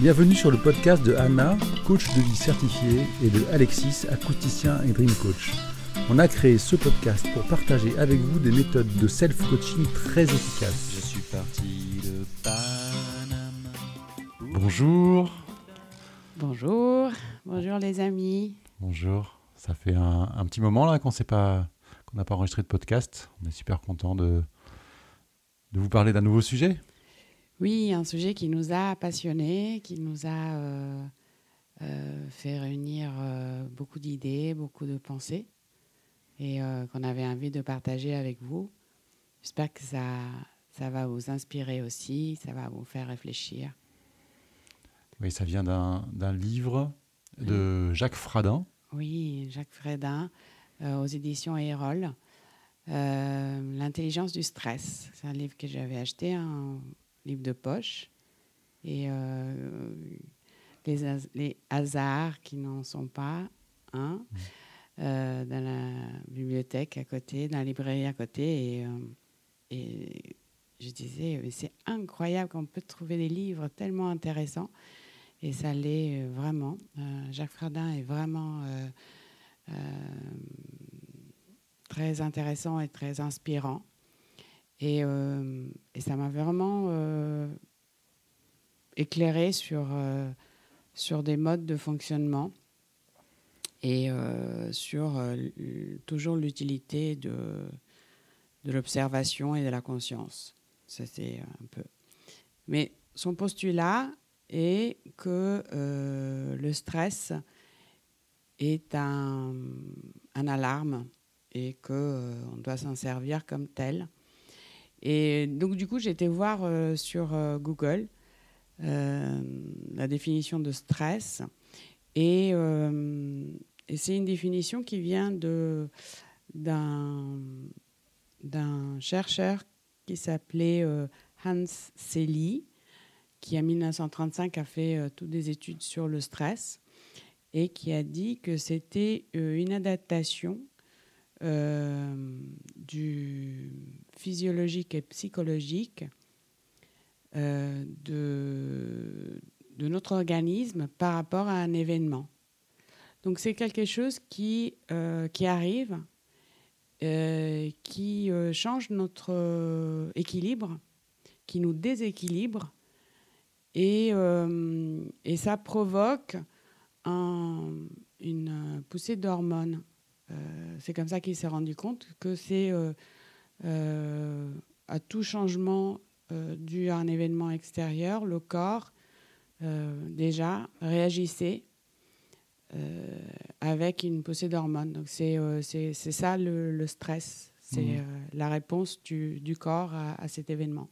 Bienvenue sur le podcast de Anna, coach de vie certifié, et de Alexis, acousticien et dream coach. On a créé ce podcast pour partager avec vous des méthodes de self-coaching très efficaces. Je suis parti de Panama. Bonjour. Bonjour, bonjour les amis. Bonjour. Ça fait un, un petit moment là qu'on sait pas qu'on n'a pas enregistré de podcast. On est super content de, de vous parler d'un nouveau sujet. Oui, un sujet qui nous a passionnés, qui nous a euh, euh, fait réunir euh, beaucoup d'idées, beaucoup de pensées et qu'on avait envie de partager avec vous. J'espère que ça, ça va vous inspirer aussi, ça va vous faire réfléchir. Oui, ça vient d'un livre de Jacques Fradin. Oui, Jacques Frédin, euh, aux éditions Erol. L'intelligence du stress. C'est un livre que j'avais acheté, livre de poche. Et euh, les, les hasards qui n'en sont pas un, euh, dans la bibliothèque à côté, dans la librairie à côté. Et, euh, et je disais, c'est incroyable qu'on peut trouver des livres tellement intéressants. Et ça l'est vraiment. Jacques Fradin est vraiment très intéressant et très inspirant. Et, euh, et ça m'a vraiment euh, éclairé sur, euh, sur des modes de fonctionnement et euh, sur euh, toujours l'utilité de, de l'observation et de la conscience. C'est un peu. Mais son postulat est que euh, le stress est un, un alarme et qu'on doit s'en servir comme tel. Et donc, du coup, j'ai été voir euh, sur euh, Google euh, la définition de stress. Et, et c'est une définition qui vient d'un chercheur qui s'appelait Hans Selye, qui en 1935 a fait toutes des études sur le stress et qui a dit que c'était une adaptation du physiologique et psychologique euh, de, de notre organisme par rapport à un événement. Donc c'est quelque chose qui, euh, qui arrive, euh, qui euh, change notre euh, équilibre, qui nous déséquilibre, et, euh, et ça provoque un- une poussée d'hormones. Euh, c'est comme ça qu'il s'est rendu compte que c'est euh, euh, à tout changement dû à un événement extérieur, le corps déjà réagissait euh, avec une poussée d'hormones. Donc c'est euh, ça le, le stress, c'est euh, la réponse du, du corps à, à cet événement.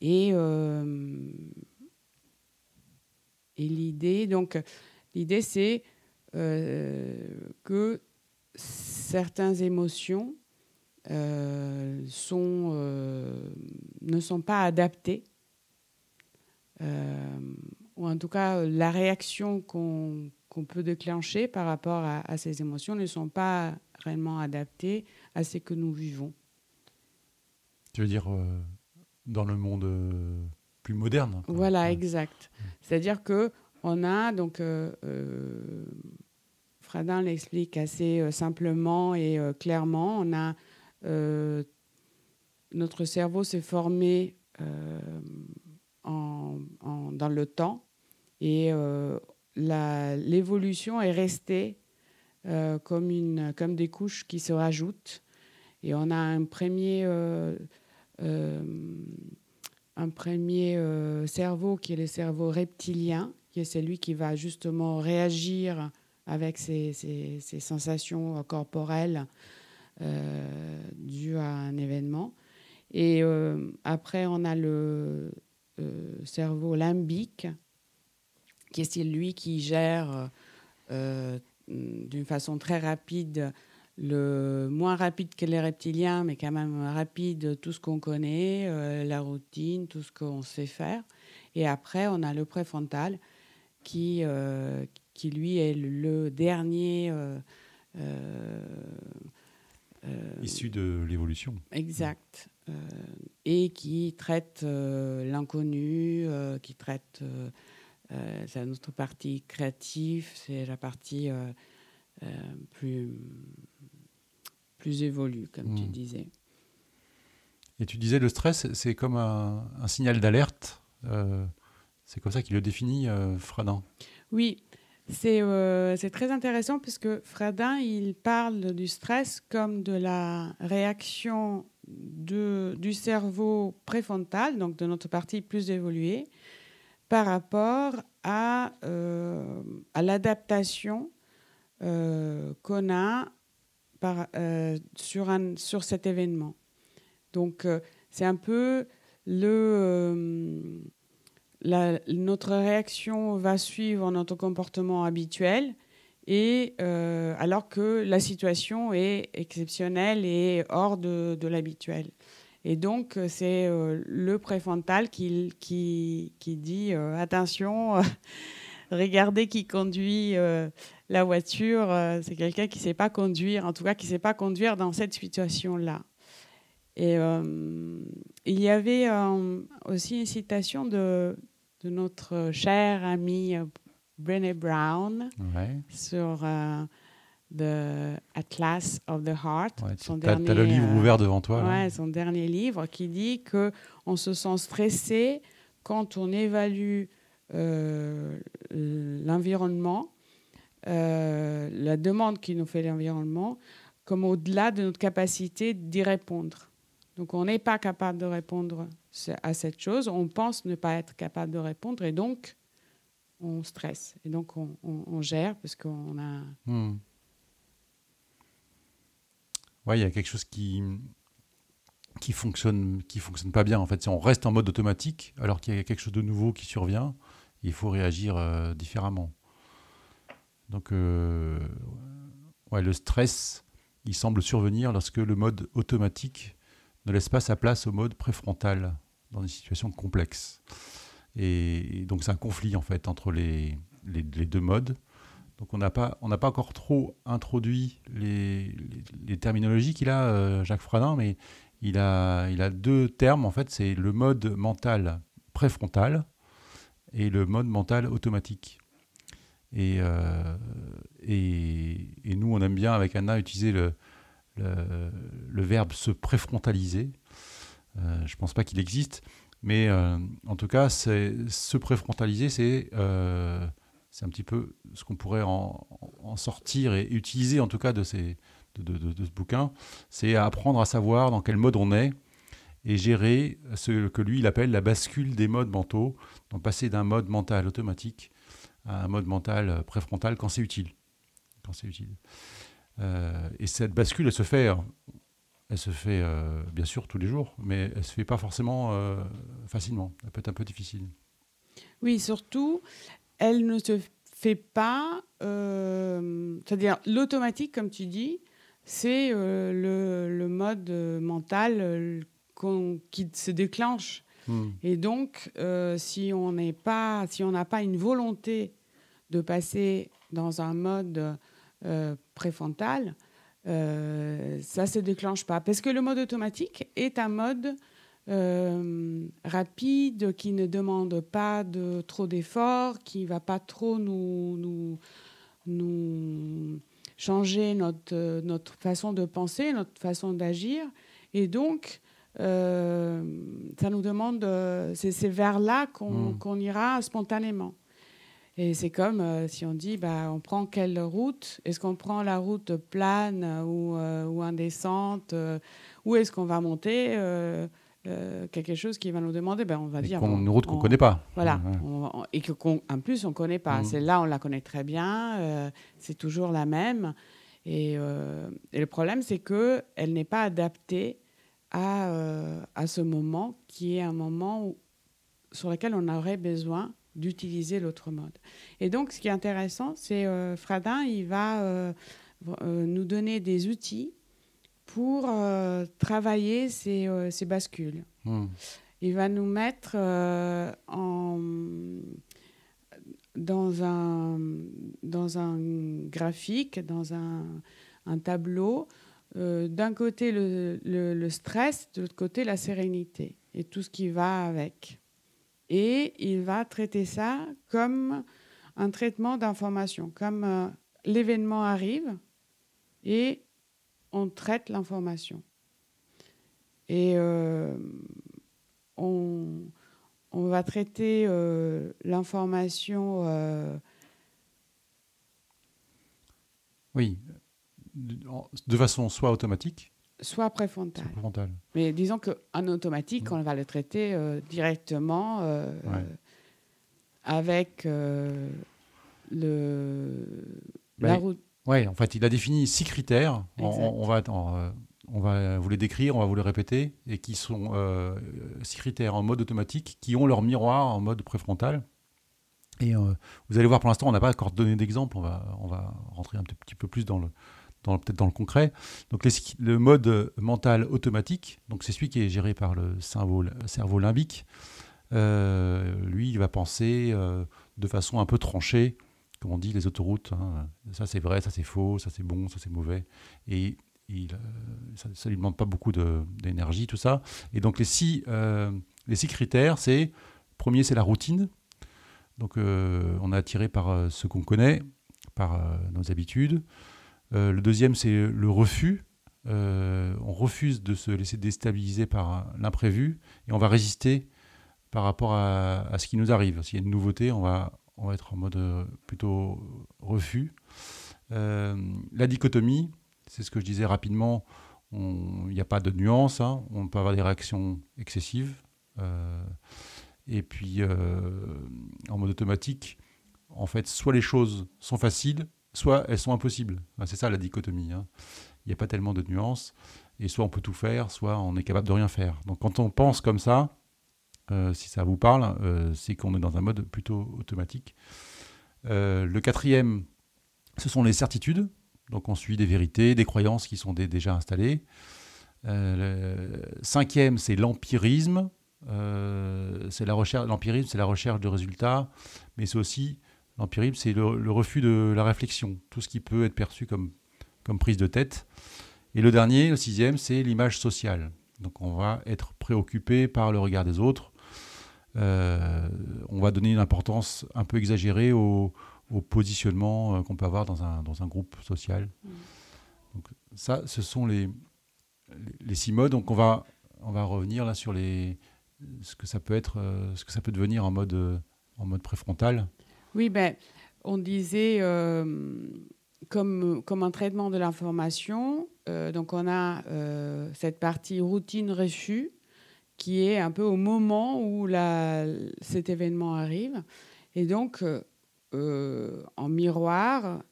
Et, et l'idée, donc, l'idée c'est que certaines émotions euh, sont, euh, ne sont pas adaptées, euh, ou en tout cas la réaction qu'on peut déclencher par rapport à, à ces émotions ne sont pas réellement adaptées à ce que nous vivons. Tu veux dire dans le monde plus moderne. Voilà, exact. C'est-à-dire que on a donc euh, Fradin l'explique assez euh, simplement et euh, clairement. On a euh, notre cerveau s'est formé dans le temps et l'évolution est restée comme, une, comme des couches qui se rajoutent. Et on a un premier, un premier cerveau qui est le cerveau reptilien, qui est celui qui va justement réagir avec ses, ses- ses sensations corporelles euh, dues à un événement. Et euh, après, on a le euh, cerveau limbique, qui est celui qui gère d'une façon très rapide, le moins rapide que les reptiliens, mais quand même rapide, tout ce qu'on connaît, la routine, tout ce qu'on sait faire. Et après, on a le préfrontal qui, qui lui, est le dernier. euh, euh, euh, Issu de l'évolution. Exact. Et qui traite l'inconnu, qui traite c'est notre partie créative, c'est la partie plus, plus évolue, comme tu Mm. disais. Et tu disais le stress, c'est comme un, un signal d'alerte. euh, c'est comme ça qu'il le définit, euh, Fradin. Oui, c'est euh, c'est très intéressant puisque Fradin, il parle du stress comme de la réaction du cerveau préfrontal, donc de notre partie plus évoluée, par rapport à, euh, l'adaptation euh, qu'on a sur, cet événement. Donc, c'est un peu le... notre réaction va suivre notre comportement habituel et euh, alors que la situation est exceptionnelle et hors de, l'habituel. Et donc, euh, c'est euh, le préfrontal qui, dit attention, regardez qui conduit la voiture. c'est quelqu'un qui ne sait pas conduire, en tout cas qui ne sait pas conduire dans cette situation-là. Et euh, il y avait euh, aussi une citation de, de notre cher ami Brené Brown Ouais. sur euh, The Atlas of the Heart, Ouais, son tu as, dernier, le livre euh, ouvert devant toi. ouais, son dernier livre, qui dit que on se sent stressé quand on évalue euh, l'environnement, euh, la demande qui nous fait l'environnement, comme au-delà de notre capacité d'y répondre. Donc on n'est pas capable de répondre à cette chose, on pense ne pas être capable de répondre et donc on stresse. Et donc on, gère parce qu'on a... Hmm. Ouais, il y a quelque chose qui qui fonctionne qui fonctionne pas bien en fait. Si on reste en mode automatique alors qu'il y a quelque chose de nouveau qui survient, il faut réagir euh, différemment. Donc euh, le stress, il semble survenir lorsque le mode automatique ne laisse pas sa place au mode préfrontal dans des situations complexes. Et, donc c'est un conflit en fait entre les, deux modes. Donc on n'a pas, encore trop introduit les, terminologies qu'il a, euh, Jacques Fradin, mais il a, deux termes en fait, c'est le mode mental préfrontal et le mode mental automatique. Et, euh, nous, on aime bien avec Anna utiliser le, le, verbe se préfrontaliser. Euh, je ne pense pas qu'il existe, mais euh, en tout cas, se préfrontaliser, c'est euh, un petit peu ce qu'on pourrait en, sortir et utiliser en tout cas de- de ce bouquin, c'est apprendre à savoir dans quel mode on est et gérer ce que lui il appelle la bascule des modes mentaux, donc passer d'un mode mental automatique à un mode mental préfrontal quand c'est utile. Quand c'est utile. Euh, et cette bascule, elle se fait, elle se fait euh, bien sûr tous les jours, mais elle se fait pas forcément euh, facilement. Elle peut être un peu difficile. Oui, surtout, elle ne se fait pas... euh, C'est-à-dire l'automatique, comme tu dis, c'est euh, le, le mode euh, mental euh, qui se déclenche Hmm. Et donc, euh, si on n'est pas, si on n'a pas une volonté de passer dans un mode euh, préfrontal, euh, ça se déclenche pas. Parce que le mode automatique est un mode euh, rapide qui ne demande pas de trop d'efforts, qui va pas trop nous, nous, nous changer notre, notre façon de penser, notre façon d'agir. Et donc, euh, ça nous demande, c'est vers là qu'on Mm. qu'on ira spontanément. Et c'est comme euh, si on dit, bah, on prend quelle route? Est-ce qu'on prend la route plane ou, euh, ou indécente euh, Ou est-ce qu'on va monter quelque chose qui va nous demander? Ben, On va Et dire. bon, une route qu'on on- connaît pas. Voilà. Ouais. On- on- et qu'en plus, on ne connaît pas. Mm. Celle-là, on la connaît très bien. c'est toujours la même. Et, et le problème, c'est qu'elle n'est pas adaptée à, à ce moment qui est un moment où- sur lequel on aurait besoin d'utiliser l'autre mode. Et donc, ce qui est intéressant, c'est euh, Fradin, il va euh, euh, nous donner des outils pour euh, travailler ces, ces bascules. Hmm. Il va nous mettre en, dans, un, dans un graphique, dans un, un tableau, euh, d'un côté le, le- le stress, de l'autre côté la sérénité et tout ce qui va avec. Et il va traiter ça comme un traitement d'information, comme euh, l'événement arrive et on traite l'information. Et euh, on, va traiter euh, l'information. oui, de façon soit automatique, soit préfrontale. Mais disons qu'en automatique, on va le traiter euh, directement euh, avec euh, le, la ben, route. Oui, en fait, il a défini six critères. On, va, on, va vous les décrire, on va vous les répéter, et qui sont six critères en mode automatique qui ont leur miroir en mode préfrontal. Et vous allez voir, pour l'instant, on n'a pas encore donné d'exemple. On va, on va rentrer un petit peu plus dans le, peut-être dans le concret. Donc le mode mental automatique, donc c'est celui qui est géré par le cerveau, cerveau limbique. Euh, lui, il va penser euh, de façon un peu tranchée, comme on dit, les autoroutes. Hein. Ça c'est vrai, ça c'est faux, ça c'est bon, ça c'est mauvais. Et il, euh, ça ne lui demande pas beaucoup d'énergie, tout ça. Et donc les six, les six critères, c'est, premier c'est la routine. Donc on a attiré par ce qu'on connaît, par nos habitudes. Euh, le deuxième, c'est le refus. Euh, on refuse de se laisser déstabiliser par l'imprévu et on va résister par rapport à, ce qui nous arrive. S'il y a une nouveauté, on va, être en mode euh, plutôt refus. la dichotomie, c'est ce que je disais rapidement, il n'y a pas de nuance, hein. on peut avoir des réactions excessives. et puis, en mode automatique, en fait, soit les choses sont faciles, soit elles sont impossibles. c'est ça la dichotomie. Hein. Il n'y a pas tellement de nuances. Et soit on peut tout faire, soit on est capable de rien faire. Donc quand on pense comme ça, euh, si ça vous parle, euh, c'est qu'on est dans un mode plutôt automatique. Euh, le quatrième, ce sont les certitudes. Donc on suit des vérités, des croyances qui sont déjà installées. cinquième, c'est l'empirisme. c'est la recherche, l'empirisme, c'est la recherche de résultats, mais c'est aussi L'empirisme, c'est le, refus de la réflexion, tout ce qui peut être perçu comme, comme prise de tête. Et le dernier, le sixième, c'est l'image sociale. Donc on va être préoccupé par le regard des autres. Euh, on va donner une importance un peu exagérée au, positionnement euh, qu'on peut avoir dans un, dans un groupe social. Mm. Donc ça, ce sont les, les, six modes. Donc on va, on va revenir là sur les, ce que ça peut être, euh, ce que ça peut devenir en mode, en mode préfrontal. Oui, ben, on disait euh, comme, comme un traitement de l'information, euh, donc on a euh, cette partie routine refus qui est un peu au moment où la, cet événement arrive. Et donc, en miroir,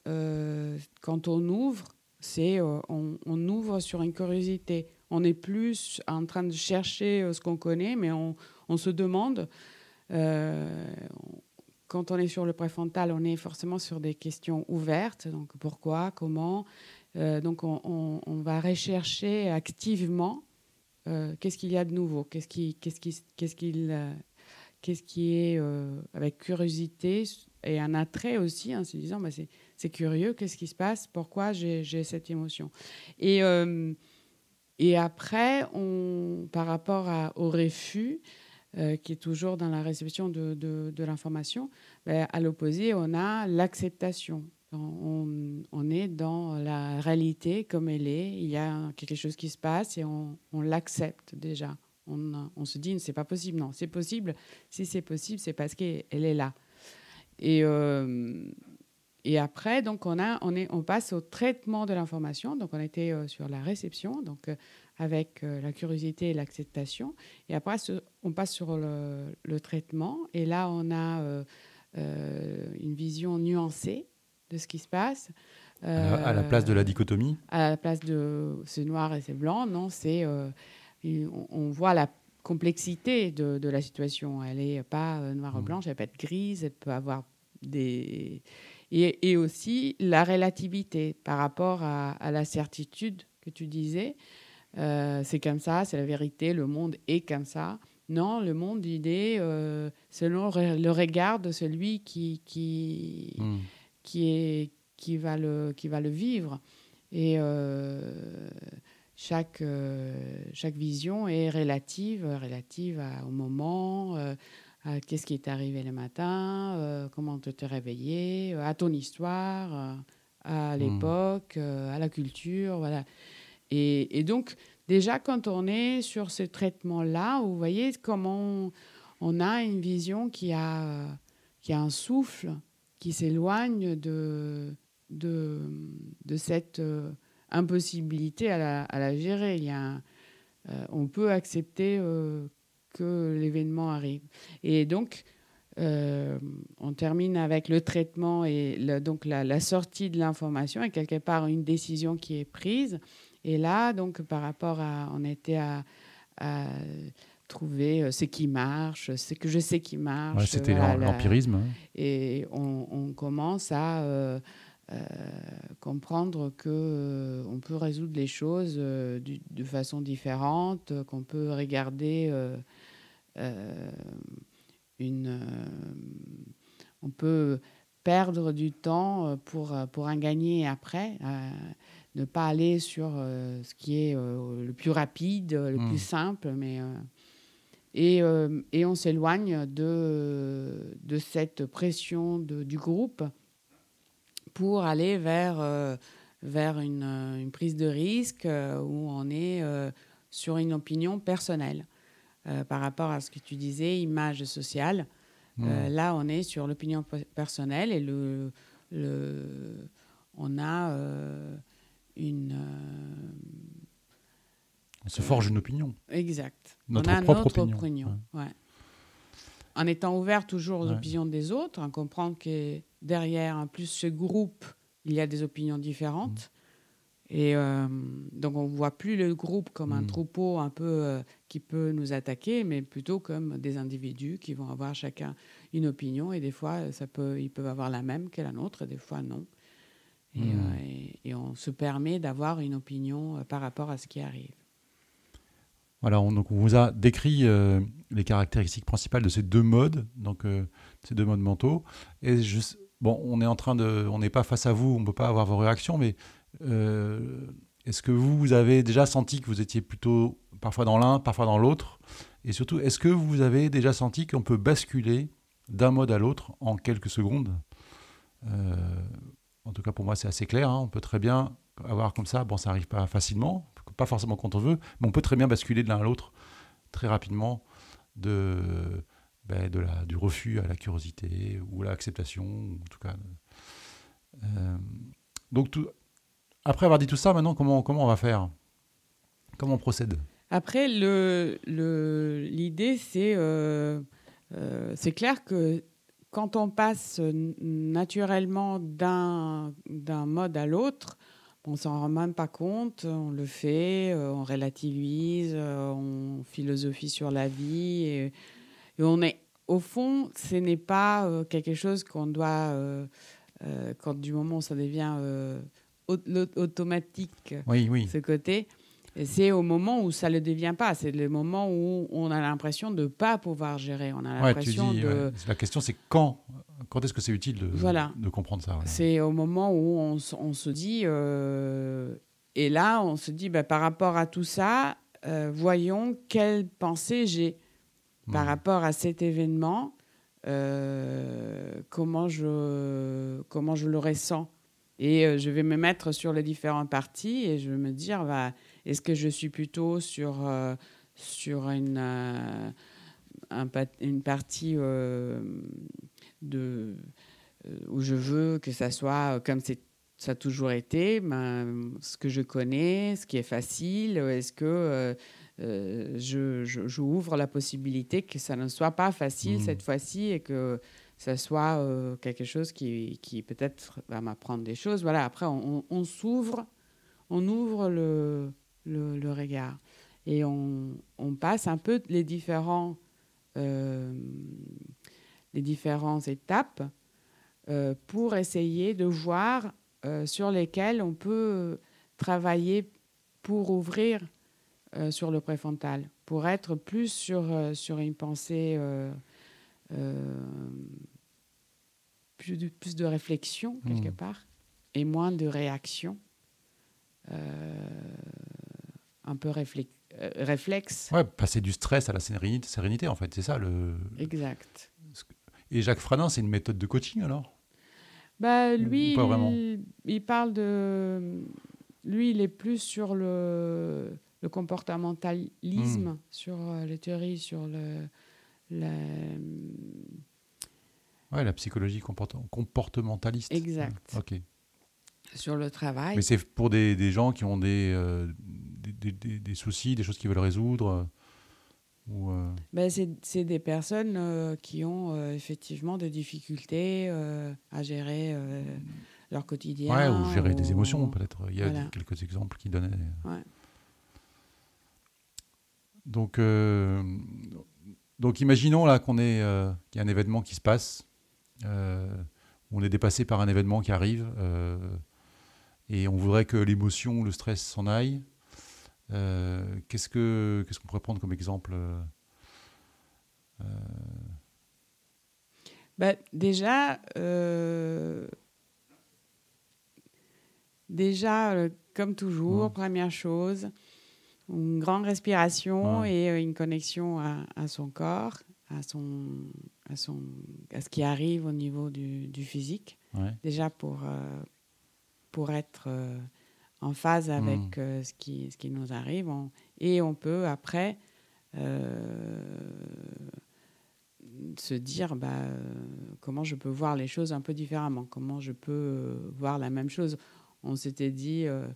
quand on ouvre, c'est on, on, ouvre sur une curiosité. On n'est plus en train de chercher ce qu'on connaît, mais on, on se demande quand on est sur le préfrontal, on est forcément sur des questions ouvertes. Donc pourquoi, comment. Euh, donc on, va rechercher activement euh, qu'est-ce qu'il y a de nouveau, qu'est-ce qui, qu'est-ce qui, qu'est-ce euh, qu'est-ce qui est avec curiosité et un attrait aussi, en se disant bah, c'est, curieux, qu'est-ce qui se passe, pourquoi j'ai, cette émotion? Et, et après, on, par rapport au refus, euh, qui est toujours dans la réception de, de, l'information, ben, à l'opposé, on a l'acceptation. On, on, est dans la réalité comme elle est. Il y a quelque chose qui se passe et on, on l'accepte déjà. On, on, se dit, c'est pas possible. Non, c'est possible. Si c'est possible, c'est parce qu'elle est là. Et, euh, et après, donc, on, a, on, est, on passe au traitement de l'information. Donc, on était euh, sur la réception. Donc, avec euh, la curiosité et l'acceptation. Et après, on passe sur le, traitement. Et là, on a euh, euh, une vision nuancée de ce qui se passe. à la place de la dichotomie? À la place de c'est noir et c'est blanc, non, c'est on, voit la complexité de, de la situation. Elle n'est pas noire ou mmh. blanche, elle peut être grise, elle peut avoir des... Et, et aussi la relativité par rapport à, à la certitude que tu disais. Euh, c'est comme ça, c'est la vérité, le monde est comme ça. Non, le monde, il est euh, selon le regard de celui qui, qui, hmm. qui, est, qui, va, le, qui va le vivre. Et euh, chaque, chaque vision est relative, relative au moment, à qu'est-ce qui est arrivé le matin, comment tu t'es réveillé, à ton histoire, à l'époque, euh, à la culture, voilà. Et, donc, déjà, quand on est sur ce traitement-là, vous voyez comment on, a une vision qui a, qui a un souffle, qui s'éloigne de, de, cette euh, impossibilité à la, à la gérer. Il y a euh, on peut accepter euh, que l'événement arrive. Et donc, on termine avec le traitement et donc la sortie de l'information et quelque part une décision qui est prise. Et là, donc, par rapport à, on était à, à trouver euh, ce qui marche, ce que je sais qui marche. Ouais, C'était l'empirisme. hein. et on, on commence à euh, euh, comprendre que euh, on peut résoudre les choses du- de façon différente, qu'on peut regarder une, on peut perdre du temps pour, pour en gagner après, ne pas aller sur euh, ce qui est euh, le plus rapide, le Mm. plus simple, mais euh, et, euh, et on s'éloigne de, de cette pression de- du groupe pour aller vers, euh, vers une, euh, une prise de risque euh, où on est euh, sur une opinion personnelle. Euh, par rapport à ce que tu disais, image sociale, Hmm. euh, là on est sur l'opinion pe- personnelle et le, le, on a euh, une... euh, On se forge une opinion. Exact. Notre on a propre notre opinion. opinion. ouais. En étant ouvert toujours aux Ouais. opinions des autres, en comprendre que derrière, en plus, ce groupe, il y a des opinions différentes. Et euh, donc, on ne voit plus le groupe comme un Mm. troupeau un peu euh, qui peut nous attaquer, mais plutôt comme des individus qui vont avoir chacun une opinion. Et des fois, ça peut, ils peuvent avoir la même que la nôtre, et des fois, non. Et, Mm. euh, et- et on se permet d'avoir une opinion euh, par rapport à ce qui arrive. Voilà, on, donc on vous a décrit euh, les caractéristiques principales de ces deux modes, donc euh, ces deux modes mentaux. Et je, bon, on est en train de, on n'est pas face à vous, on ne peut pas avoir vos réactions, mais euh, est-ce que vous, vous avez déjà senti que vous étiez plutôt parfois dans l'un, parfois dans l'autre? Et surtout, est-ce que vous avez déjà senti qu'on peut basculer d'un mode à l'autre en quelques secondes? En tout cas, pour moi, c'est assez clair. hein. On peut très bien avoir comme ça, bon, ça n'arrive pas facilement, pas forcément quand on veut, mais on peut très bien basculer de l'un à l'autre très rapidement de, ben, du refus à la curiosité ou à l'acceptation, en tout cas. Euh, donc, après avoir dit tout ça, maintenant, comment, comment on va faire? Comment on procède? Après, le- le- l'idée, c'est euh, euh, c'est clair que quand on passe n- naturellement d'un mode à l'autre, on s'en rend même pas compte, on le fait, euh, on relativise, euh, on philosophie sur la vie, et, et on est, au fond, ce n'est pas euh, quelque chose qu'on doit, euh, euh, quand du moment où ça devient euh, au- automatique, Oui, oui. ce côté. Et c'est au moment où ça ne le devient pas. C'est le moment où on a l'impression de ne pas pouvoir gérer. On a Ouais, tu l'impression dis, de. ouais. La question, c'est quand Quand est-ce que c'est utile de, Voilà. de comprendre ça voilà. C'est au moment où on, se dit. euh, et là, on se dit, bah, par rapport à tout ça, euh, voyons quelle pensée j'ai par Hmm. rapport à cet événement, euh, comment, je, comment je le ressens. Et je vais me mettre sur les différentes parties et je vais me dire, bah, est-ce que je suis plutôt sur, euh, sur une, euh, un une partie euh, de, où je veux que ça soit comme c'est ça a toujours été, ben, ce que je connais, ce qui est facile, est-ce que euh, euh, je, je- j'ouvre la possibilité que ça ne soit pas facile Mhm. cette fois-ci et que ça soit euh, quelque chose qui, qui peut-être va m'apprendre des choses. Voilà, après, on, on- on s'ouvre, on ouvre le, le, le regard et on, on passe un peu les différents, euh, les différentes étapes euh, pour essayer de voir euh, sur lesquelles on peut travailler pour ouvrir sur le préfrontal, pour être plus sur, sur une pensée, plus, de, plus de réflexion quelque Mhm. part, et moins de réaction, euh, un peu euh, réflexe. Ouais, passer du stress à la sérénité, sérénité en fait, c'est ça le. Exact. Et Jacques Fradin, c'est une méthode de coaching alors? Bah, lui, il, il parle de. Lui, il est plus sur le, le comportementalisme, Hmm. sur euh, les théories, sur le. le- Ouais, la psychologie comporte- comportementaliste. Exact. Ok. sur le travail. Mais c'est pour des, des gens qui ont des, euh, des, des- des- des soucis, des choses qu'ils veulent résoudre. euh, ou, euh, Ben, c'est c'est des personnes euh, qui ont euh, effectivement des difficultés à gérer leur quotidien. ouais, ou gérer des émotions peut-être. Il y a Voilà. quelques exemples qui donnaient. Ouais. Donc, donc imaginons là qu'on est, qu'il y a un événement qui se passe, on est dépassé par un événement qui arrive, et on voudrait que l'émotion ou le stress s'en aille. Euh, qu'est-ce que qu'est-ce qu'on pourrait prendre comme exemple euh, euh, Ben, déjà, euh, déjà euh, comme toujours, première chose, une grande respiration Ouais. et euh, une connexion à, à son corps, à, son, à, son, à ce qui arrive au niveau du, du physique. ouais. déjà pour, pour être en phase avec Mm. euh, ce, qui, ce qui nous arrive. On- et on peut après euh, se dire bah, euh, comment je peux voir les choses un peu différemment, comment je peux euh, voir la même chose? On s'était dit euh,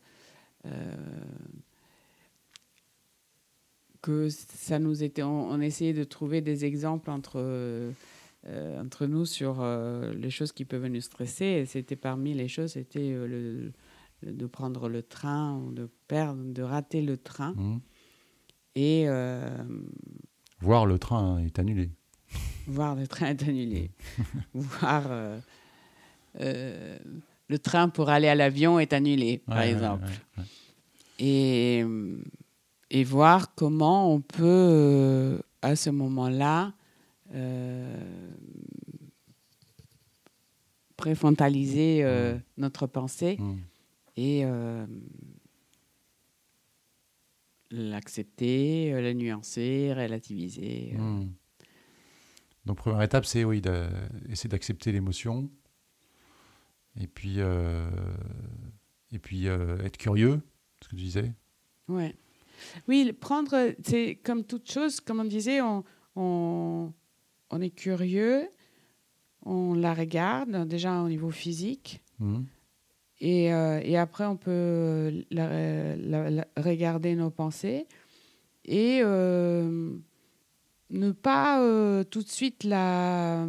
que ça nous était, on, on essayait de trouver des exemples entre entre nous sur les choses qui peuvent nous stresser. Et c'était parmi les choses, c'était le- de prendre le train ou de perdre, de rater le train. Mhm. Et euh, Voir le train est annulé. voir le train est annulé. voir euh, euh, le train pour aller à l'avion est annulé, par Ouais, exemple. ouais, ouais. et, et voir comment on peut, euh, à ce moment-là, euh, préfrontaliser euh, Mhm. notre pensée Mhm. Et euh, l'accepter, euh, la nuancer, relativiser. euh. Hmm. Donc première étape, c'est oui, essayer d'accepter l'émotion, et puis euh, et puis euh, être curieux, ce que tu disais. Ouais. Oui, prendre, c'est comme toute chose, comme on disait, on, on, on est curieux, on la regarde déjà au niveau physique, Hmm. Et, euh, et après on peut regarder nos pensées et euh, ne pas euh, tout de suite la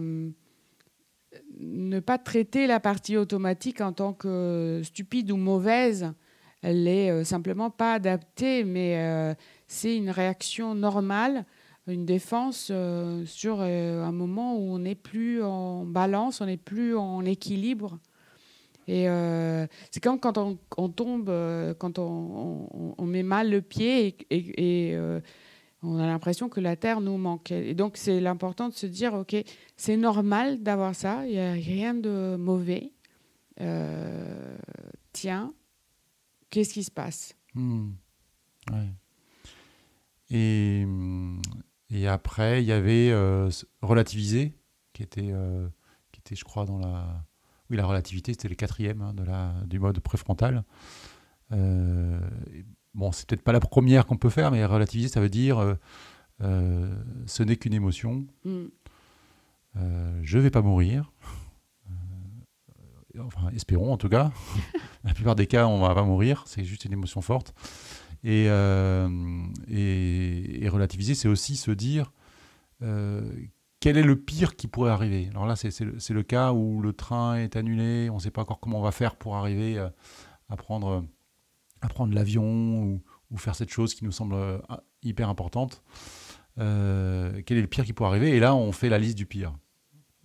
ne pas traiter la partie automatique en tant que stupide ou mauvaise. Elle est euh, simplement pas adaptée, mais c'est une réaction normale, une défense sur un moment où on n'est plus en balance, on n'est plus en équilibre. Et euh, c'est comme quand on, tombe, euh, quand on, met mal le pied et, euh, on a l'impression que la terre nous manque. Et donc c'est l'important de se dire, ok, c'est normal d'avoir ça, il n'y a rien de mauvais. Tiens, qu'est-ce qui se passe? Hmm. Et, hum, et après, il y avait relativiser, qui était, qui était, je crois, dans la. Oui, la relativité, c'était le quatrième hein, de la, du mode préfrontal. Euh, bon, c'est peut-être pas la première qu'on peut faire, mais relativiser, ça veut dire euh, euh, ce n'est qu'une émotion. Hmm. Euh, je vais pas mourir. Enfin, espérons en tout cas. La plupart des cas, on va pas mourir. C'est juste une émotion forte. Et, et, et relativiser, c'est aussi se dire quel est le pire qui pourrait arriver? Alors là, c'est le, cas où le train est annulé, on ne sait pas encore comment on va faire pour arriver à, à prendre, à prendre l'avion ou, faire cette chose qui nous semble euh, hyper importante. Euh, quel est le pire qui pourrait arriver? Et là, on fait la liste du pire.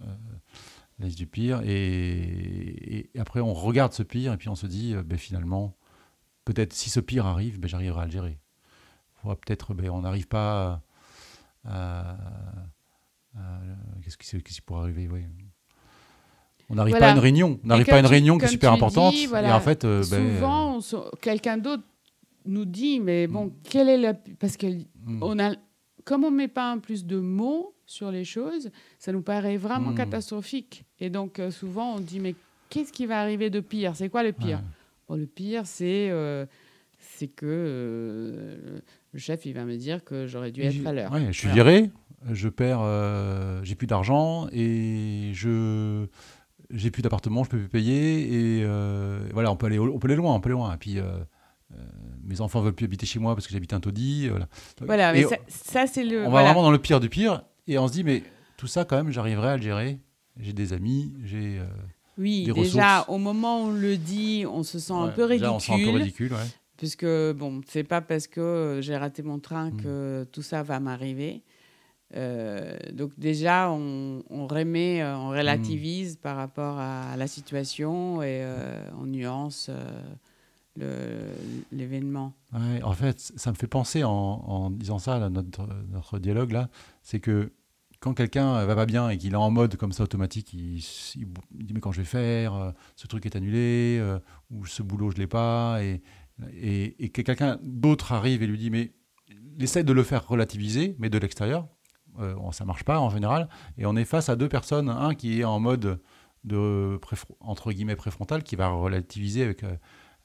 Euh, la liste du pire. Et, après, on regarde ce pire et puis on se dit, euh, ben, finalement, peut-être si ce pire arrive, ben, j'arriverai à le gérer. Peut-être, ben, on n'arrive pas à- Qu'est-ce qui, qu'est-ce qui pourrait arriver. On n'arrive Voilà. pas à une réunion. On n'arrive pas à une tu- réunion qui est super importante. dis, Et en fait, euh, ben, Souvent, se- quelqu'un d'autre nous dit, mais bon, quelle est la... Parce que Mm. on a, comme on met pas un plus de mots sur les choses, ça nous paraît vraiment Mm. catastrophique. Et donc, euh, souvent, on dit, mais qu'est-ce qui va arriver de pire? C'est quoi le pire? Ouais. Bon, Le pire, c'est euh, c'est que euh, le chef, il va me dire que j'aurais dû être à l'heure. ouais, je suis viré, je perds, euh, j'ai plus d'argent et je j'ai plus d'appartement, je peux plus payer et euh, voilà, on peut aller on peut aller loin, on peut aller loin. Et puis euh, mes enfants veulent plus habiter chez moi parce que j'habite un taudis. Voilà, Voilà, mais Et ça, ça, c'est le. on va vraiment dans le pire du pire et on se dit mais tout ça quand même, j'arriverai à le gérer. J'ai des amis, j'ai Oui, des déjà, ressources. au moment où on le dit, on se sent un peu déjà, ridicule. on se sent un peu ridicule, ouais. Puisque, bon, c'est pas parce que j'ai raté mon train Mm. que tout ça va m'arriver. Euh, donc, déjà, on, on remet, euh, on relativise par rapport à la situation et euh, on nuance l'événement. En fait, ça me fait penser en, disant ça, notre, notre dialogue là, c'est que quand quelqu'un va pas bien et qu'il est en mode comme ça automatique, il, dit mais quand je vais faire, ce truc est annulé, ou ce boulot je l'ai pas, et, et, que quelqu'un d'autre arrive et lui dit mais essaie de le faire relativiser, mais de l'extérieur, euh, ça marche pas en général, et on est face à deux personnes, un qui est en mode de entre guillemets préfrontal, qui va relativiser avec, euh,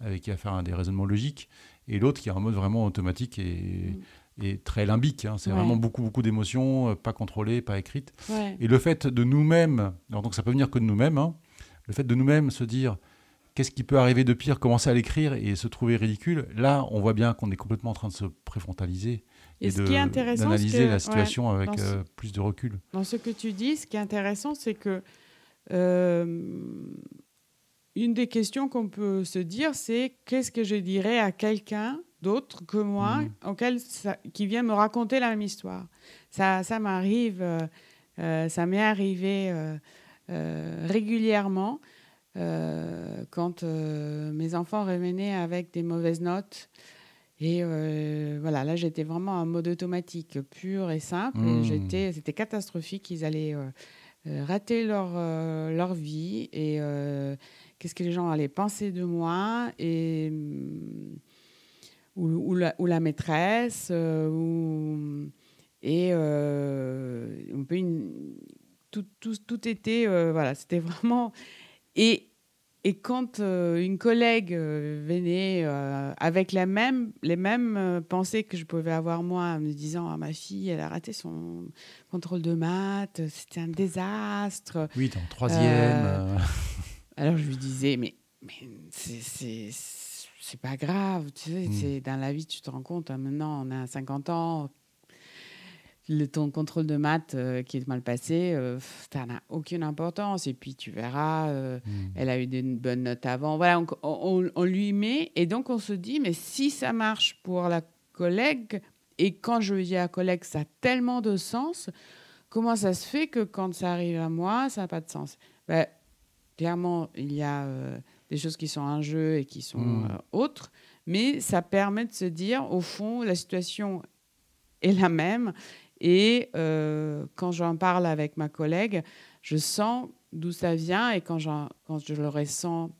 avec qui va faire un- des raisonnements logiques, et l'autre qui est en mode vraiment automatique et, et très limbique. hein. C'est Ouais. vraiment beaucoup, beaucoup d'émotions, euh, pas contrôlées, pas écrites. Ouais. Et le fait de nous-mêmes, donc ça peut venir que de nous-mêmes, hein, le fait de nous-mêmes se dire qu'est-ce qui peut arriver de pire, commencer à l'écrire et se trouver ridicule, là on voit bien qu'on est complètement en train de se préfrontaliser Et, et, ce de- qui est intéressant, c'est d'analyser la ouais, situation avec dans ce- euh, plus de recul. Dans ce que tu dis, ce qui est intéressant, c'est que euh, une des questions qu'on peut se dire, c'est qu'est-ce que je dirais à quelqu'un d'autre que moi, Mhm. auquel ça- qui vient me raconter la même histoire. Ça, ça m'arrive, euh, euh, ça m'est arrivé euh, euh, régulièrement quand mes enfants revenaient avec des mauvaises notes. Et euh, voilà, là, j'étais vraiment en mode automatique, pur et simple. J'étais, c'était catastrophique. Ils allaient euh, euh, rater leur, euh, leur vie et qu'est-ce que les gens allaient penser de moi et hum, ou, ou la, ou la maîtresse ou, et un peu une- tout, tout, tout était voilà c'était vraiment et et quand euh, une collègue euh, venait euh, avec la même, les mêmes euh, pensées que je pouvais avoir moi, en me disant ah, ma fille, elle a raté son contrôle de maths, c'était un désastre. Oui, en troisième. Alors je lui disais mais, mais c'est- pas grave, tu sais, Mm. c'est dans la vie tu te rends compte. hein, maintenant on a 50 ans, le, ton contrôle de maths euh, qui est mal passé, euh, ça n'a aucune importance. Et puis tu verras. euh, hmm. elle a eu des bonnes notes avant. Voilà, on, on- on lui met. Et donc, on se dit, mais si ça marche pour la collègue, et quand je dis à la collègue, ça a tellement de sens, comment ça se fait que quand ça arrive à moi, ça n'a pas de sens? Ben, Clairement, il y a des choses qui sont en jeu et qui sont Mm. euh, autres, mais ça permet de se dire, au fond, la situation est la même. Et euh, quand j'en parle avec ma collègue, je sens d'où ça vient et quand, je le ressens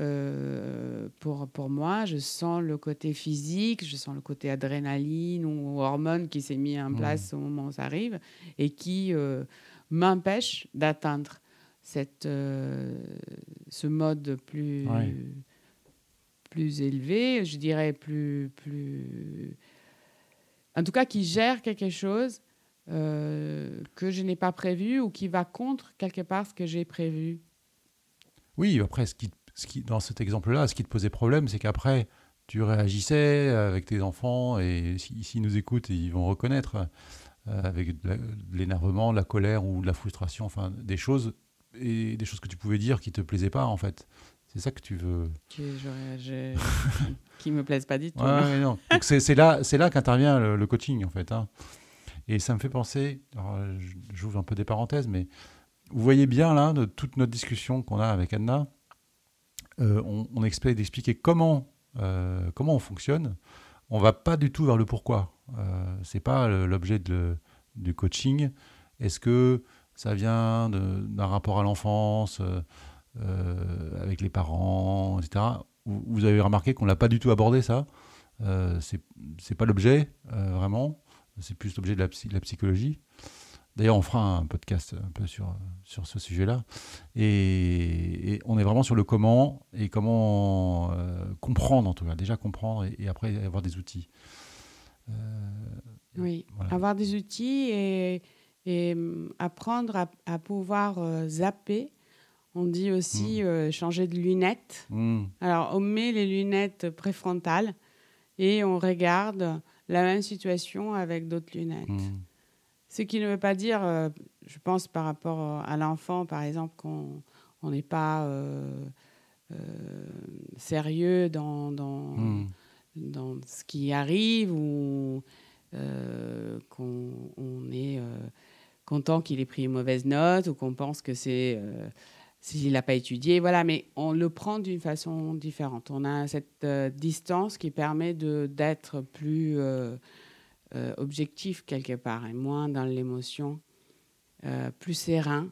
euh, pour, pour moi, je sens le côté physique, je sens le côté adrénaline ou hormone qui s'est mis en place au moment où ça arrive et qui euh, m'empêche d'atteindre cette, euh, ce mode plus, Ouais. plus élevé, je dirais plus, plus... En tout cas, qui gère quelque chose euh, que je n'ai pas prévu ou qui va contre quelque part ce que j'ai prévu. Oui, après, ce qui, dans cet exemple-là, ce qui te posait problème, c'est qu'après, tu réagissais avec tes enfants, et s'ils s'ils nous écoutent, ils vont reconnaître, euh, avec de l'énervement, de la colère ou de la frustration, enfin, des choses, et des choses que tu pouvais dire qui te plaisaient pas, en fait. C'est ça que tu veux. Que je- qui me plaisent pas du tout. Ouais, ouais, non. Donc c'est là, c'est là qu'intervient le, le coaching en fait. hein. Et ça me fait penser, j'ouvre un peu des parenthèses, mais vous voyez bien là de toute notre discussion qu'on a avec Anna, euh, on, on explique d'expliquer comment euh, comment on fonctionne. On va pas du tout vers le pourquoi. Euh, c'est pas l'objet du coaching. Est-ce que ça vient d'un rapport à l'enfance, euh, avec les parents, etc. Vous, vous avez remarqué qu'on l'a pas du tout abordé ça? Euh, c'est pas l'objet euh, vraiment, c'est plus l'objet de la, psy- de la psychologie. D'ailleurs, on fera un podcast un peu sur, sur ce sujet-là. Et, et on est vraiment sur le comment et comment euh, comprendre, en tout cas. Déjà comprendre et, et après avoir des outils. Euh, Oui, Voilà. avoir des outils et, et, hum, apprendre à, à pouvoir euh, zapper. On dit aussi euh, changer de lunettes. hmm, Alors, on met les lunettes préfrontales et on regarde la même situation avec d'autres lunettes. hmm, Ce qui ne veut pas dire, euh, je pense par rapport à l'enfant, par exemple, qu'on on n'est pas euh, euh, sérieux dans, dans, dans ce qui arrive ou euh, qu'on on est euh, content qu'il ait pris une mauvaise note ou qu'on pense que c'est euh, s'il n'a pas étudié. Voilà, mais on le prend d'une façon différente. On a cette euh, distance qui permet d'être plus euh, euh, objectif quelque part et moins dans l'émotion, plus serein.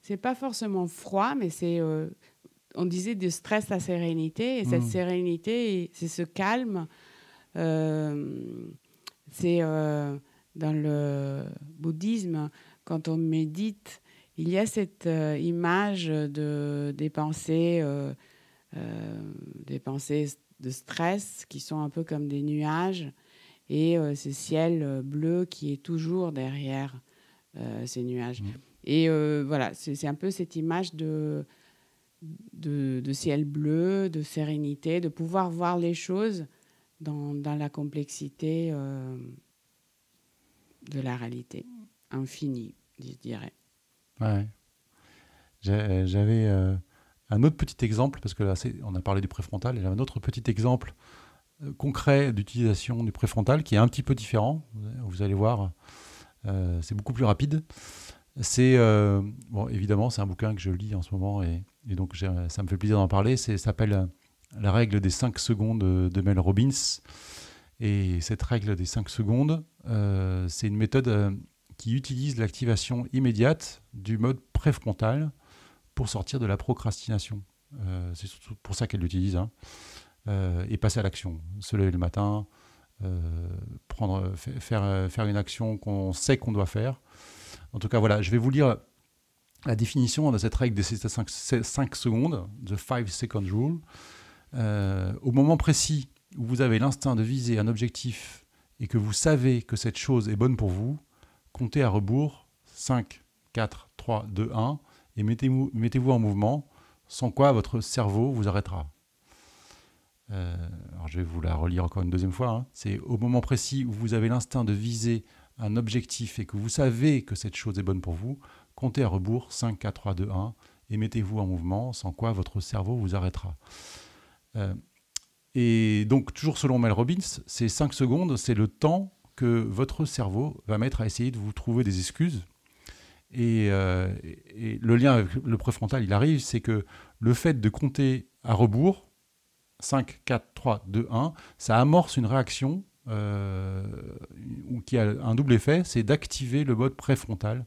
C'est pas forcément froid, mais c'est on disait de stress à sérénité et cette Mm. sérénité, c'est ce calme. c'est dans le bouddhisme quand on médite, il y a cette euh, image de des pensées, euh, euh, des pensées de stress qui sont un peu comme des nuages et ce ciel bleu qui est toujours derrière ces nuages. Mhm. Et voilà, c'est un peu cette image de, de, de ciel bleu, de sérénité, de pouvoir voir les choses dans, dans la complexité de la réalité infinie, je dirais. Ouais. J'ai- J'avais euh, un autre petit exemple, parce que là, on a parlé du préfrontal, et j'avais un autre petit exemple euh, concret d'utilisation du préfrontal qui est un petit peu différent. Vous- allez voir, euh, c'est beaucoup plus rapide. C'est, euh, bon, évidemment, c'est un bouquin que je lis en ce moment, et, et donc ça me fait plaisir d'en parler. Ça s'appelle euh, La règle des 5 secondes de, Mel Robbins. Et cette règle des 5 secondes, euh, c'est une méthode euh, qui utilise l'activation immédiate du mode préfrontal pour sortir de la procrastination. Euh, c'est surtout pour ça qu'elle l'utilise. hein. Euh, et passer à l'action. Se lever le matin, euh, faire, une action qu'on sait qu'on doit faire. En tout cas, voilà, je vais vous lire la définition de cette règle des 5, secondes, the 5 second rule. Au moment précis où vous avez l'instinct de viser un objectif et que vous savez que cette chose est bonne pour vous, comptez à rebours 5, 4, 3, 2, 1 et mettez-vous en mouvement, sans quoi votre cerveau vous arrêtera. Euh, je vais vous la relire encore une deuxième fois. hein. C'est au moment précis où vous avez l'instinct de viser un objectif et que vous savez que cette chose est bonne pour vous, comptez à rebours 5, 4, 3, 2, 1 et mettez-vous en mouvement, sans quoi votre cerveau vous arrêtera. Euh, et donc, toujours selon Mel Robbins, ces 5 secondes, c'est le temps que votre cerveau va mettre à essayer de vous trouver des excuses. Et, euh, et- le lien avec le préfrontal, il arrive, c'est que le fait de compter à rebours, 5, 4, 3, 2, 1, ça amorce une réaction euh, qui a un double effet, c'est d'activer le mode préfrontal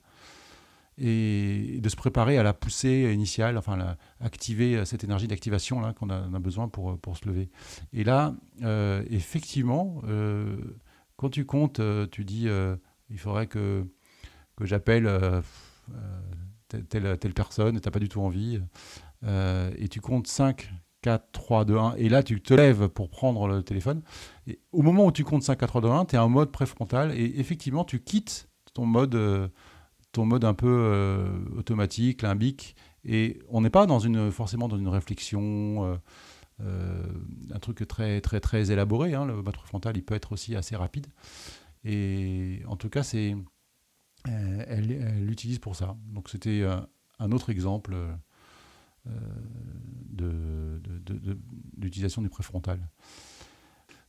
et de se préparer à la poussée initiale, enfin activer cette énergie d'activation qu'on a, on a besoin pour, pour se lever. Et là, euh, effectivement, euh, quand tu comptes, euh, tu dis euh, il faudrait que, j'appelle euh, telle, personne et tu n'as pas du tout envie. Et tu comptes 5, 4, 3, 2, 1. Et là, tu te lèves pour prendre le téléphone. Au moment où tu comptes 5, 4, 3, 2, 1, tu es en mode préfrontal. Et effectivement, tu quittes ton mode, un peu automatique, limbique. Et on n'est pas forcément dans une réflexion, un truc très, très, très élaboré. hein. Le mode préfrontal, il peut être aussi assez rapide. Et en tout cas, c'est, euh, elle l'utilise pour ça. Donc, c'était euh, un autre exemple. euh, euh, de, d'utilisation du préfrontal.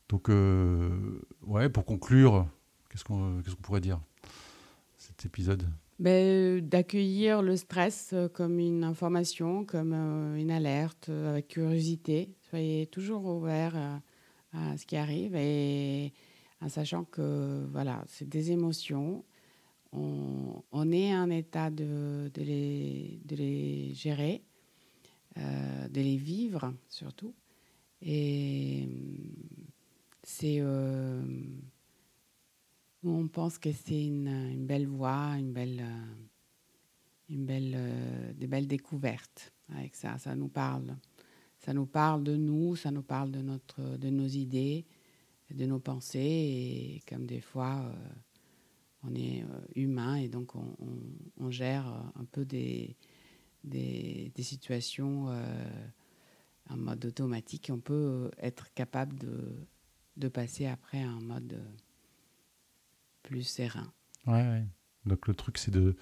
Donc, euh, ouais, pour conclure, qu'est-ce qu'on pourrait dire cet épisode? Ben, euh, D'accueillir le stress euh, comme une information, comme euh, une alerte, avec curiosité. Soyez toujours ouvert à ce qui arrive et en sachant que voilà, c'est des émotions. On, est en état de, de, les, de les gérer, de les vivre surtout. Et, c'est. On pense que c'est une, belle voie, une belle, euh, une belle, euh, des belles découvertes avec ça. Ça nous parle. Ça nous parle de nous, ça nous parle de, notre, de nos idées, de nos pensées. Et comme des fois, euh, on est humain et donc on, gère un peu des, des, situations en mode automatique. On peut être capable de, de passer après à un mode plus serein. Ouais, ouais. Donc le truc, c'est de.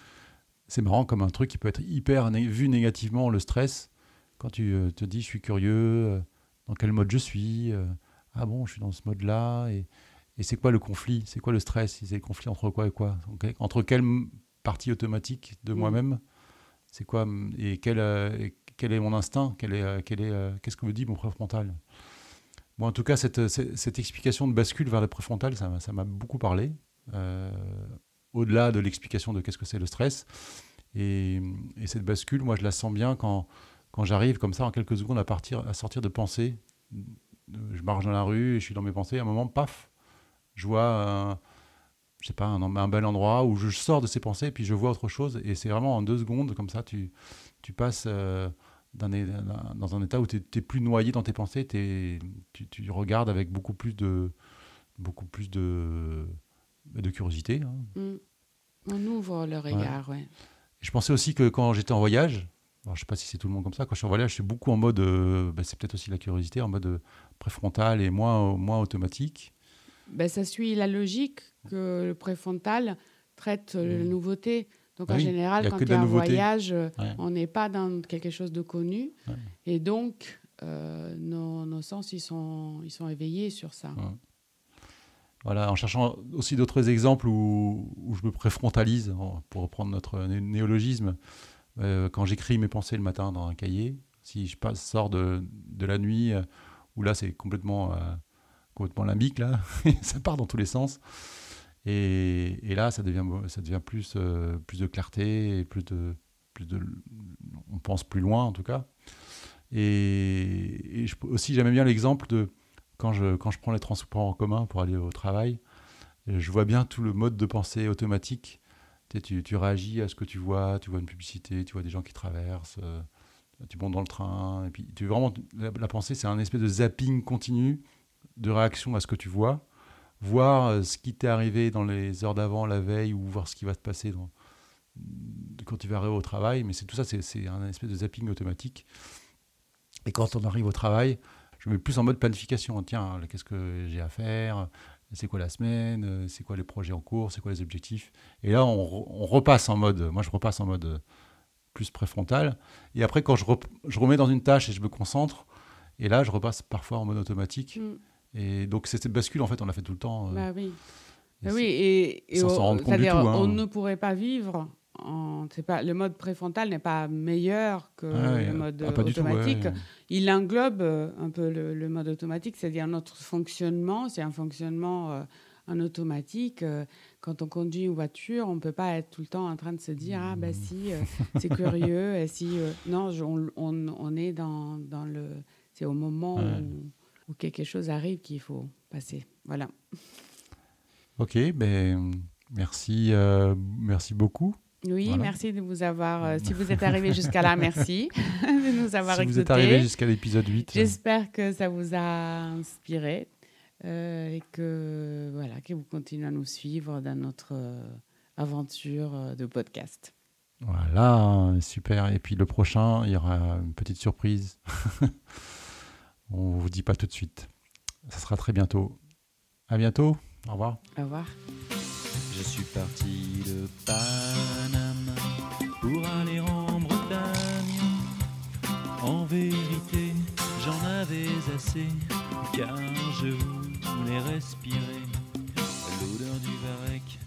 C'est marrant comme un truc qui peut être hyper né- vu négativement, le stress. Quand tu euh, te dis, je suis curieux, euh, dans quel mode je suis euh, Ah bon, je suis dans ce mode-là. Et, et c'est quoi le conflit? C'est quoi le stress? C'est le conflit entre quoi et quoi? Ok Entre quelle partie automatique de Mm. moi-même? C'est quoi m- Et quel, et quel est mon instinct? Quel est, quel est, Qu'est-ce que me dit mon préfrontal Bon, en tout cas, cette, cette, cette explication de bascule vers le préfrontal, ça m'a beaucoup parlé. Euh, au-delà de l'explication de qu'est-ce que c'est le stress. Et, et cette bascule, moi, je la sens bien quand, quand j'arrive comme ça, en quelques secondes, à, partir, à sortir de pensées. Je marche dans la rue et je suis dans mes pensées. À un moment, paf, je vois un, je sais pas, un, bel endroit où je sors de ces pensées et puis je vois autre chose. Et c'est vraiment en deux secondes, comme ça, tu, passes euh, dans un état où tu n'es plus noyé dans tes pensées. t'es- tu, tu regardes avec beaucoup plus de, beaucoup plus de, de curiosité. hein. Mm. On ouvre le regard, ouais. Je pensais aussi que quand j'étais en voyage, alors je sais pas si c'est tout le monde comme ça, quand je suis en voyage, je suis beaucoup en mode, euh, bah, c'est peut-être aussi la curiosité, en mode euh, préfrontal et moins, moins automatique. Ben, ça suit la logique que le préfrontal traite euh, la Mm. nouveauté. Donc Ah en oui, général, il y a quand es la en voyage, euh, Ouais. on n'est pas dans quelque chose de connu. Ouais. Et donc, euh, nos, nos sens, ils sont, ils sont éveillés sur ça. Voilà, en cherchant aussi d'autres exemples où, je me préfrontalise, pour reprendre notre né- néologisme, euh, quand j'écris mes pensées le matin dans un cahier, si je passe, sors de, de la nuit, euh, où là c'est complètement, euh, complètement limbique, là, ça part dans tous les sens. Et, et là, ça devient, ça devient plus, euh, plus de clarté, plus de, plus de, on pense plus loin en tout cas. Et, aussi, j'aimais bien l'exemple de quand je, quand je prends les transports en commun pour aller au travail, euh, je vois bien tout le mode de pensée automatique. Tu, tu, réagis à ce que tu vois, tu vois une publicité, tu vois des gens qui traversent, euh, tu montes dans le train, et puis tu vraiment la, pensée, c'est un espèce de zapping continu de réaction à ce que tu vois, voir euh, ce qui t'est arrivé dans les heures d'avant, la veille, ou voir ce qui va te passer quand tu vas arriver au travail. Mais c'est tout ça, c'est un espèce de zapping automatique. Et quand on arrive au travail, je me mets plus en mode planification. Tiens, qu'est-ce que j'ai à faire? C'est quoi la semaine? C'est quoi les projets en cours? C'est quoi les objectifs? Et là, on, re- on repasse en mode. Moi, je repasse en mode euh, plus préfrontal. Et après, quand je, remets dans une tâche et je me concentre, et là, je repasse parfois en mode automatique. Mm. Et donc, c'est cette bascule, en fait, on l'a fait tout le temps. euh, Bah oui. et Bah oui, et, et sans on- s'en rendre compte du c'est-à-dire, tout, hein. on ne pourrait pas vivre. En, pas, le mode préfrontal n'est pas meilleur que Ah ouais, le mode ah, tout, ouais, automatique. Il englobe euh, un peu le, le mode automatique, c'est-à-dire notre fonctionnement. C'est un fonctionnement euh, en automatique. Euh, quand on conduit une voiture, on ne peut pas être tout le temps en train de se dire Ah, ben si, euh, c'est curieux. Et si, euh, non, je- on, on- on est dans, dans le. C'est au moment Ouais. où, où quelque chose arrive qu'il faut passer. Voilà. Ok, ben, merci, euh, merci beaucoup. Oui, Voilà. merci de vous avoir. euh, si vous êtes arrivé jusqu'à là, merci de nous avoir si écoutés. vous êtes arrivé jusqu'à l'épisode 8, euh, J'espère que ça vous a inspiré euh, et que voilà que vous continuez à nous suivre dans notre euh, aventure de podcast. Voilà, super. Et puis le prochain, il y aura une petite surprise. On vous dit pas tout de suite. Ça sera très bientôt. À bientôt. Au revoir. Au revoir. Je suis parti de Panama pour aller en Bretagne. En vérité, j'en avais assez car je voulais respirer l'odeur du varech